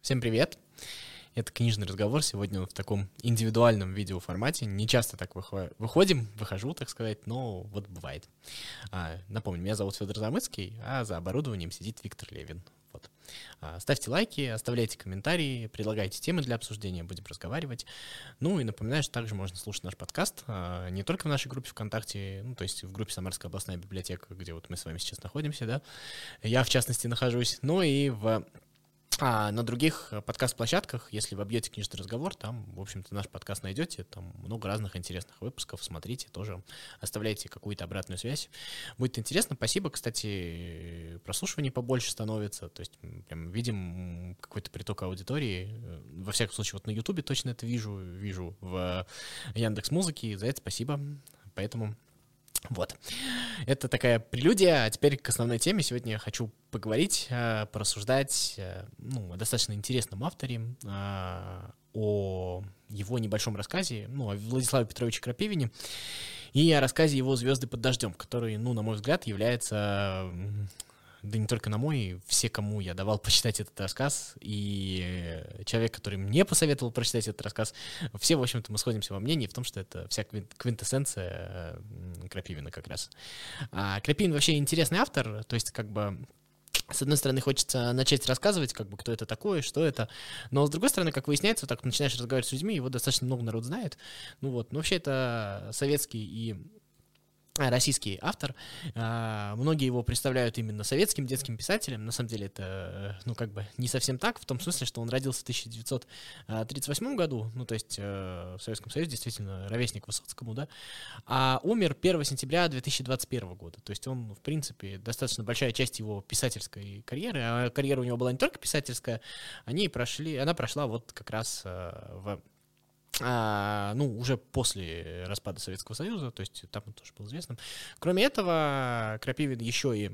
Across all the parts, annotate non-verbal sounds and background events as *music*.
Всем привет! Это книжный разговор. Сегодня в таком индивидуальном видеоформате. Не часто так выходим, выхожу, так сказать, но вот бывает. А, напомню, меня зовут Федор Замыцкий, а за оборудованием сидит Виктор Левин. Вот. А, ставьте лайки, оставляйте комментарии, предлагайте темы для обсуждения, будем разговаривать. Ну и напоминаю, что также можно слушать наш подкаст а, не только в нашей группе ВКонтакте, ну то есть в группе Самарская областная библиотека, где вот мы с вами сейчас находимся, да, я в частности нахожусь, но и в а на других э, подкаст-площадках, если вы объете книжный разговор, там, в общем-то, наш подкаст найдете, там много разных интересных выпусков, смотрите, тоже оставляйте какую-то обратную связь. Будет интересно, спасибо, кстати, прослушиваний побольше становится, то есть прям видим какой-то приток аудитории, э, во всяком случае, вот на Ютубе точно это вижу, вижу в Яндекс Музыке, за это спасибо, поэтому вот. Это такая прелюдия. А теперь к основной теме. Сегодня я хочу поговорить, э, порассуждать э, ну, о достаточно интересном авторе, э, о его небольшом рассказе, ну, о Владиславе Петровиче Крапивине и о рассказе его «Звезды под дождем», который, ну, на мой взгляд, является да не только на мой, все, кому я давал почитать этот рассказ, и человек, который мне посоветовал прочитать этот рассказ, все, в общем-то, мы сходимся во мнении в том, что это вся квинтэссенция Крапивина как раз. А Крапивин вообще интересный автор, то есть как бы с одной стороны, хочется начать рассказывать, как бы, кто это такой, что это, но с другой стороны, как выясняется, вот так начинаешь разговаривать с людьми, его достаточно много народ знает, ну вот, но вообще это советский и российский автор. А, многие его представляют именно советским детским писателем. На самом деле это, ну, как бы не совсем так, в том смысле, что он родился в 1938 году, ну, то есть э, в Советском Союзе действительно ровесник Высоцкому, да, а умер 1 сентября 2021 года. То есть он, в принципе, достаточно большая часть его писательской карьеры, а карьера у него была не только писательская, они прошли, она прошла вот как раз э, в а, ну, уже после распада Советского Союза, то есть там он тоже был известным. Кроме этого, Крапивин еще и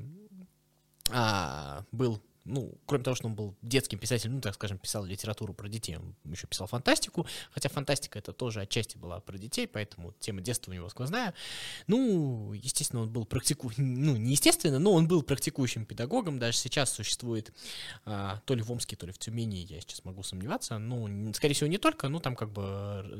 а, был ну, кроме того, что он был детским писателем, ну, так скажем, писал литературу про детей, он еще писал фантастику, хотя фантастика это тоже отчасти была про детей, поэтому тема детства у него сквозная. Ну, естественно, он был практику... ну, не естественно, но он был практикующим педагогом, даже сейчас существует а, то ли в Омске, то ли в Тюмени, я сейчас могу сомневаться, ну, скорее всего, не только, ну, там как бы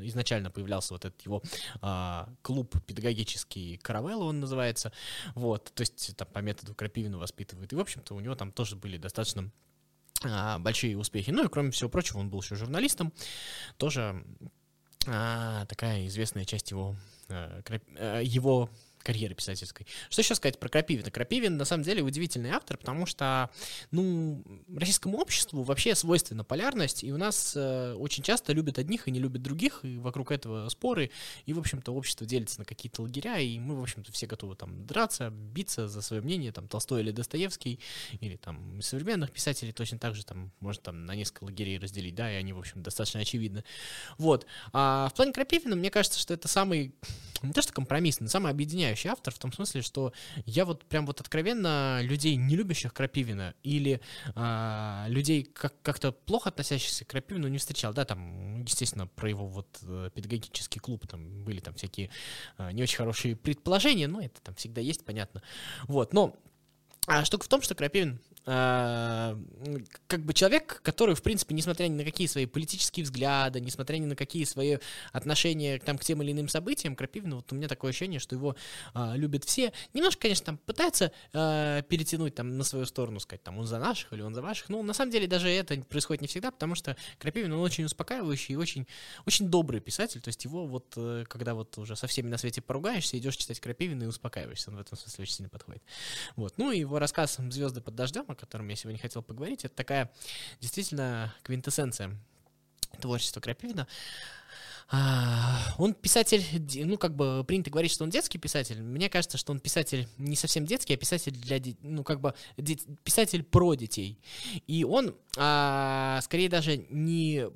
изначально появлялся вот этот его а, клуб педагогический Каравелла, он называется, вот, то есть там по методу Крапивина воспитывают, и, в общем-то, у него там тоже были достаточно достаточно а, большие успехи. Ну и кроме всего прочего, он был еще журналистом. Тоже а, такая известная часть его, а, а его карьеры писательской. Что еще сказать про Крапивина? Крапивин, на самом деле, удивительный автор, потому что, ну, российскому обществу вообще свойственна полярность, и у нас э, очень часто любят одних и не любят других, и вокруг этого споры, и, в общем-то, общество делится на какие-то лагеря, и мы, в общем-то, все готовы там драться, биться за свое мнение, там, Толстой или Достоевский, или там современных писателей точно так же, там, можно там на несколько лагерей разделить, да, и они, в общем, достаточно очевидны. Вот. А в плане Крапивина, мне кажется, что это самый, не то что компромиссный, но самый объединяющий потрясающий автор в том смысле, что я вот прям вот откровенно людей, не любящих Крапивина, или а, людей, как- как-то плохо относящихся к Крапивину, не встречал. Да, там, естественно, про его вот э, педагогический клуб там были там всякие а, не очень хорошие предположения, но это там всегда есть, понятно. Вот, но а штука в том, что Крапивин как бы человек, который, в принципе, несмотря ни на какие свои политические взгляды, несмотря ни на какие свои отношения там, к тем или иным событиям, Крапивин, вот у меня такое ощущение, что его э, любят все. Немножко, конечно, там пытается э, перетянуть там на свою сторону, сказать, там, он за наших или он за ваших. Ну, на самом деле, даже это происходит не всегда, потому что Крапивин, он очень успокаивающий и очень, очень добрый писатель. То есть его вот, э, когда вот уже со всеми на свете поругаешься, идешь читать Крапивина и успокаиваешься. Он в этом смысле очень сильно подходит. Вот. Ну, и его рассказ «Звезды под дождем», о котором я сегодня хотел поговорить, это такая действительно квинтэссенция творчества Крапивина. А, он писатель, ну, как бы принято говорить, что он детский писатель. Мне кажется, что он писатель не совсем детский, а писатель для, ну, как бы писатель про детей. И он, а, скорее даже не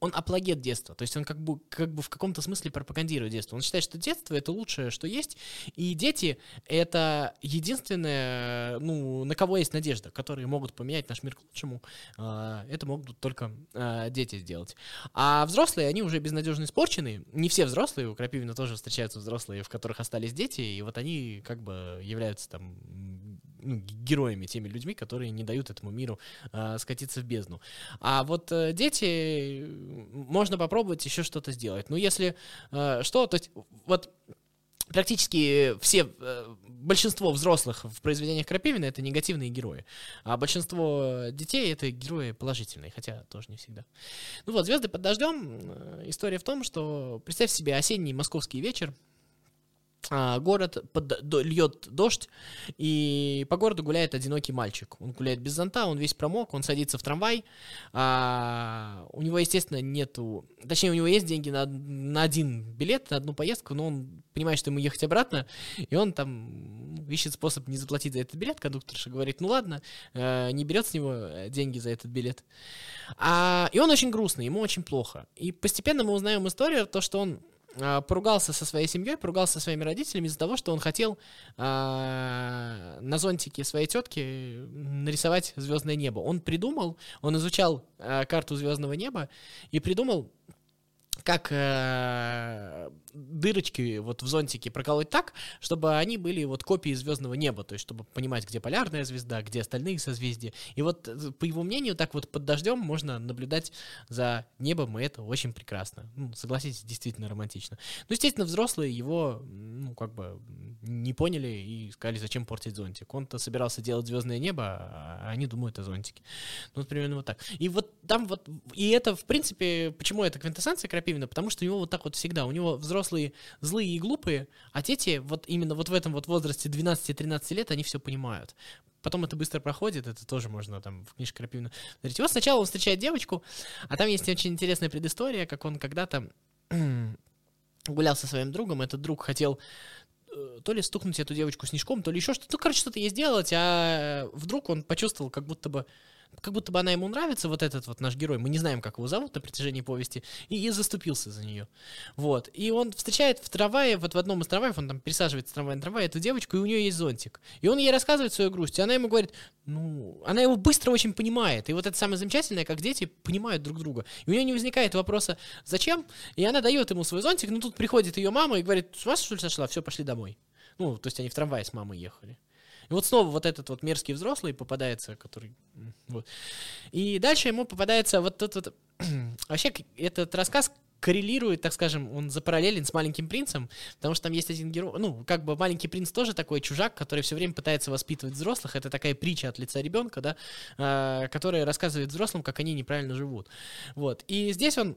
он апологет детства, то есть он как бы, как бы в каком-то смысле пропагандирует детство. Он считает, что детство — это лучшее, что есть, и дети — это единственное, ну, на кого есть надежда, которые могут поменять наш мир к лучшему. А, это могут только а, дети сделать. А взрослые, они уже безнадежно испорчены. Не все взрослые, у Крапивина тоже встречаются взрослые, в которых остались дети, и вот они как бы являются там ну, героями, теми людьми, которые не дают этому миру э, скатиться в бездну. А вот э, дети, можно попробовать еще что-то сделать. Ну, если э, что, то есть вот практически все, э, большинство взрослых в произведениях Крапивина это негативные герои, а большинство детей это герои положительные, хотя тоже не всегда. Ну вот, «Звезды под дождем» э, история в том, что представь себе осенний московский вечер, а, город под, до, льет дождь, и по городу гуляет одинокий мальчик. Он гуляет без зонта, он весь промок, он садится в трамвай. А, у него, естественно, нету... Точнее, у него есть деньги на, на один билет, на одну поездку, но он понимает, что ему ехать обратно, и он там ищет способ не заплатить за этот билет. Кондукторша говорит, ну ладно, э, не берет с него э, деньги за этот билет. А, и он очень грустный, ему очень плохо. И постепенно мы узнаем историю, то, что он поругался со своей семьей, поругался со своими родителями из-за того, что он хотел а, на зонтике своей тетки нарисовать звездное небо. Он придумал, он изучал а, карту звездного неба и придумал как э, дырочки вот в зонтике проколоть так, чтобы они были вот копии звездного неба, то есть чтобы понимать, где полярная звезда, где остальные созвездия. И вот э, по его мнению, так вот под дождем можно наблюдать за небом, и это очень прекрасно. Ну, согласитесь, действительно романтично. Ну, естественно, взрослые его, ну, как бы не поняли и сказали, зачем портить зонтик. Он-то собирался делать звездное небо, а они думают о зонтике. Ну, вот примерно вот так. И вот там вот, и это, в принципе, почему это квинтэссенция крапивы, именно потому, что у него вот так вот всегда. У него взрослые злые и глупые, а дети вот именно вот в этом вот возрасте 12-13 лет, они все понимают. Потом это быстро проходит, это тоже можно там в книжке Крапивина смотреть. Вот сначала он встречает девочку, а там есть очень интересная предыстория, как он когда-то *clears throat* гулял со своим другом, этот друг хотел э, то ли стукнуть эту девочку снежком, то ли еще что-то. Ну, короче, что-то ей сделать, а вдруг он почувствовал, как будто бы как будто бы она ему нравится, вот этот вот наш герой, мы не знаем, как его зовут на протяжении повести, и, и заступился за нее. Вот. И он встречает в трамвае, вот в одном из трамваев, он там пересаживается с трамвая на трамвай, эту девочку, и у нее есть зонтик. И он ей рассказывает свою грусть, и она ему говорит, ну, она его быстро очень понимает. И вот это самое замечательное, как дети понимают друг друга. И у нее не возникает вопроса, зачем? И она дает ему свой зонтик, но тут приходит ее мама и говорит, с ума что ли сошла? Все, пошли домой. Ну, то есть они в трамвае с мамой ехали. И вот снова вот этот вот мерзкий взрослый попадается, который... Вот. И дальше ему попадается вот тот вот... *clears throat* Вообще этот рассказ коррелирует, так скажем, он запараллелен с «Маленьким принцем», потому что там есть один герой, ну, как бы «Маленький принц» тоже такой чужак, который все время пытается воспитывать взрослых, это такая притча от лица ребенка, да, э, которая рассказывает взрослым, как они неправильно живут, вот, и здесь он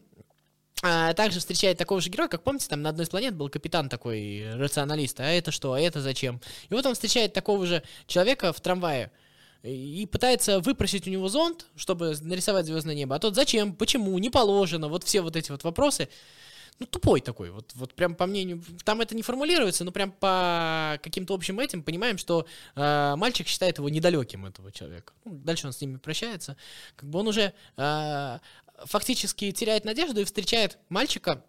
а, также встречает такого же героя, как помните, там на одной из планет был капитан такой рационалист, а это что, а это зачем? И вот он встречает такого же человека в трамвае и пытается выпросить у него зонт, чтобы нарисовать звездное небо. А тот зачем, почему, не положено, вот все вот эти вот вопросы. Ну, тупой такой, вот, вот прям по мнению, там это не формулируется, но прям по каким-то общим этим понимаем, что э, мальчик считает его недалеким, этого человека. Ну, дальше он с ними прощается, как бы он уже э, фактически теряет надежду и встречает мальчика,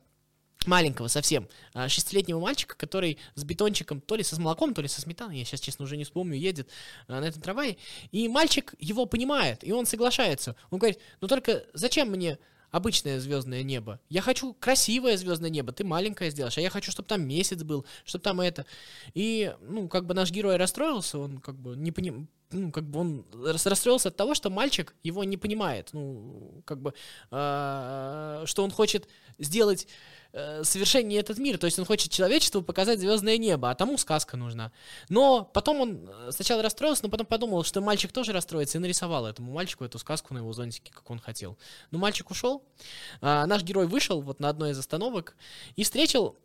маленького совсем, а, шестилетнего мальчика, который с бетончиком, то ли со молоком, то ли со сметаной, я сейчас, честно, уже не вспомню, едет а, на этом трамвае, и мальчик его понимает, и он соглашается. Он говорит, ну только зачем мне обычное звездное небо. Я хочу красивое звездное небо, ты маленькое сделаешь, а я хочу, чтобы там месяц был, чтобы там это. И, ну, как бы наш герой расстроился, он как бы не поним... ну, как бы он расстроился от того, что мальчик его не понимает, ну, как бы, э, что он хочет сделать э, совершеннее этот мир. То есть он хочет человечеству показать звездное небо, а тому сказка нужна. Но потом он э, сначала расстроился, но потом подумал, что мальчик тоже расстроится, и нарисовал этому мальчику эту сказку на его зонтике, как он хотел. Но мальчик ушел, а наш герой вышел вот на одной из остановок и встретил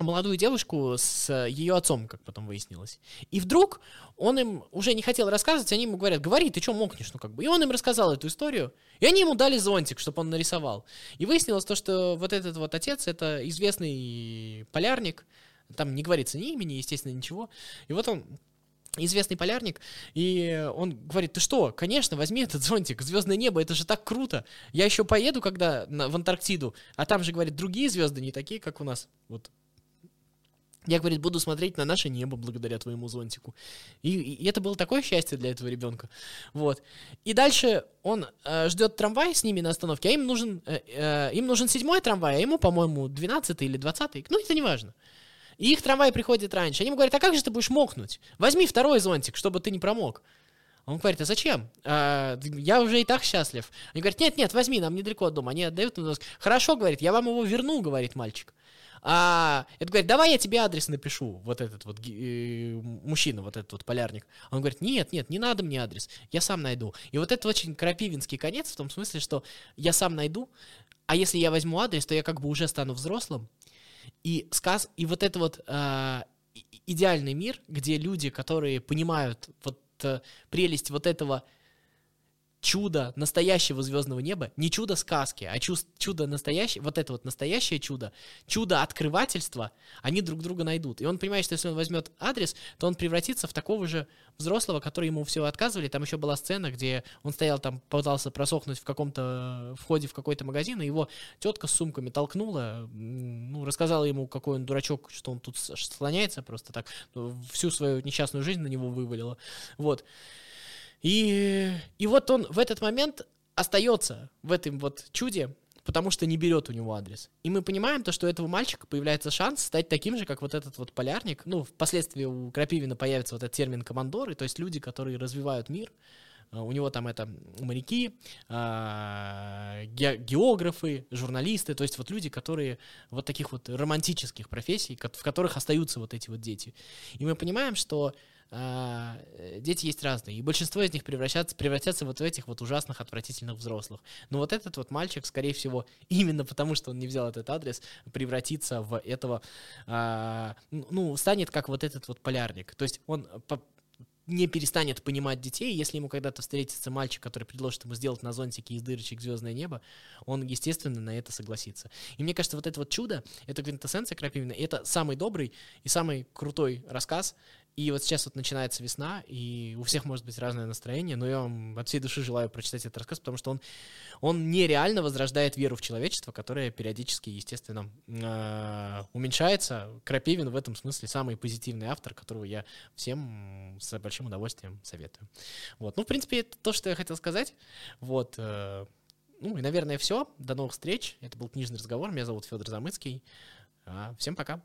молодую девушку с ее отцом, как потом выяснилось. И вдруг он им уже не хотел рассказывать, они ему говорят, говори, ты что мокнешь, ну как бы. И он им рассказал эту историю, и они ему дали зонтик, чтобы он нарисовал. И выяснилось то, что вот этот вот отец, это известный полярник, там не говорится ни имени, естественно, ничего. И вот он известный полярник, и он говорит, ты что, конечно, возьми этот зонтик, звездное небо, это же так круто. Я еще поеду, когда на, в Антарктиду, а там же, говорит, другие звезды, не такие, как у нас. Вот я, говорит, буду смотреть на наше небо благодаря твоему зонтику. И, и это было такое счастье для этого ребенка. Вот. И дальше он э, ждет трамвай с ними на остановке, а им нужен, э, э, им нужен седьмой трамвай, а ему, по-моему, двенадцатый или двадцатый. Ну, это не важно. И их трамвай приходит раньше. Они ему говорят, а как же ты будешь мокнуть? Возьми второй зонтик, чтобы ты не промок. Он говорит, а зачем? А, я уже и так счастлив. Они говорят, нет, нет, возьми, нам недалеко от дома. Они отдают ему Хорошо, говорит, я вам его верну, говорит мальчик. А это говорит, давай я тебе адрес напишу, вот этот вот э, мужчина, вот этот вот полярник. Он говорит, нет, нет, не надо мне адрес, я сам найду. И вот это очень крапивинский конец в том смысле, что я сам найду, а если я возьму адрес, то я как бы уже стану взрослым. И сказ, и вот это вот э, идеальный мир, где люди, которые понимают вот э, прелесть вот этого чудо настоящего звездного неба, не чудо сказки, а чудо настоящее, вот это вот настоящее чудо, чудо открывательства, они друг друга найдут. И он понимает, что если он возьмет адрес, то он превратится в такого же взрослого, который ему все отказывали. Там еще была сцена, где он стоял там, пытался просохнуть в каком-то входе в какой-то магазин, и его тетка с сумками толкнула, ну, рассказала ему, какой он дурачок, что он тут слоняется просто так, всю свою несчастную жизнь на него вывалила. Вот. И, и вот он в этот момент остается в этом вот чуде, потому что не берет у него адрес. И мы понимаем то, что у этого мальчика появляется шанс стать таким же, как вот этот вот полярник. Ну, впоследствии у Крапивина появится вот этот термин командоры, то есть люди, которые развивают мир. А, у него там это моряки, а, географы, журналисты, то есть вот люди, которые вот таких вот романтических профессий, в которых остаются вот эти вот дети. И мы понимаем, что дети есть разные, и большинство из них превращаются, превратятся вот в этих вот ужасных, отвратительных взрослых. Но вот этот вот мальчик, скорее всего, *laughs* именно потому, что он не взял этот адрес, превратится в этого, а, ну, станет как вот этот вот полярник. То есть он не перестанет понимать детей, если ему когда-то встретится мальчик, который предложит ему сделать на зонтике из дырочек звездное небо, он, естественно, на это согласится. И мне кажется, вот это вот чудо, это квинтэссенция Крапивина, это самый добрый и самый крутой рассказ, и вот сейчас вот начинается весна, и у всех может быть разное настроение, но я вам от всей души желаю прочитать этот рассказ, потому что он, он нереально возрождает веру в человечество, которое периодически, естественно, э, уменьшается. Крапивин в этом смысле самый позитивный автор, которого я всем с большим удовольствием советую. Вот. Ну, в принципе, это то, что я хотел сказать. Вот. Э, ну и, наверное, все. До новых встреч. Это был книжный разговор. Меня зовут Федор Замыцкий. А, всем пока.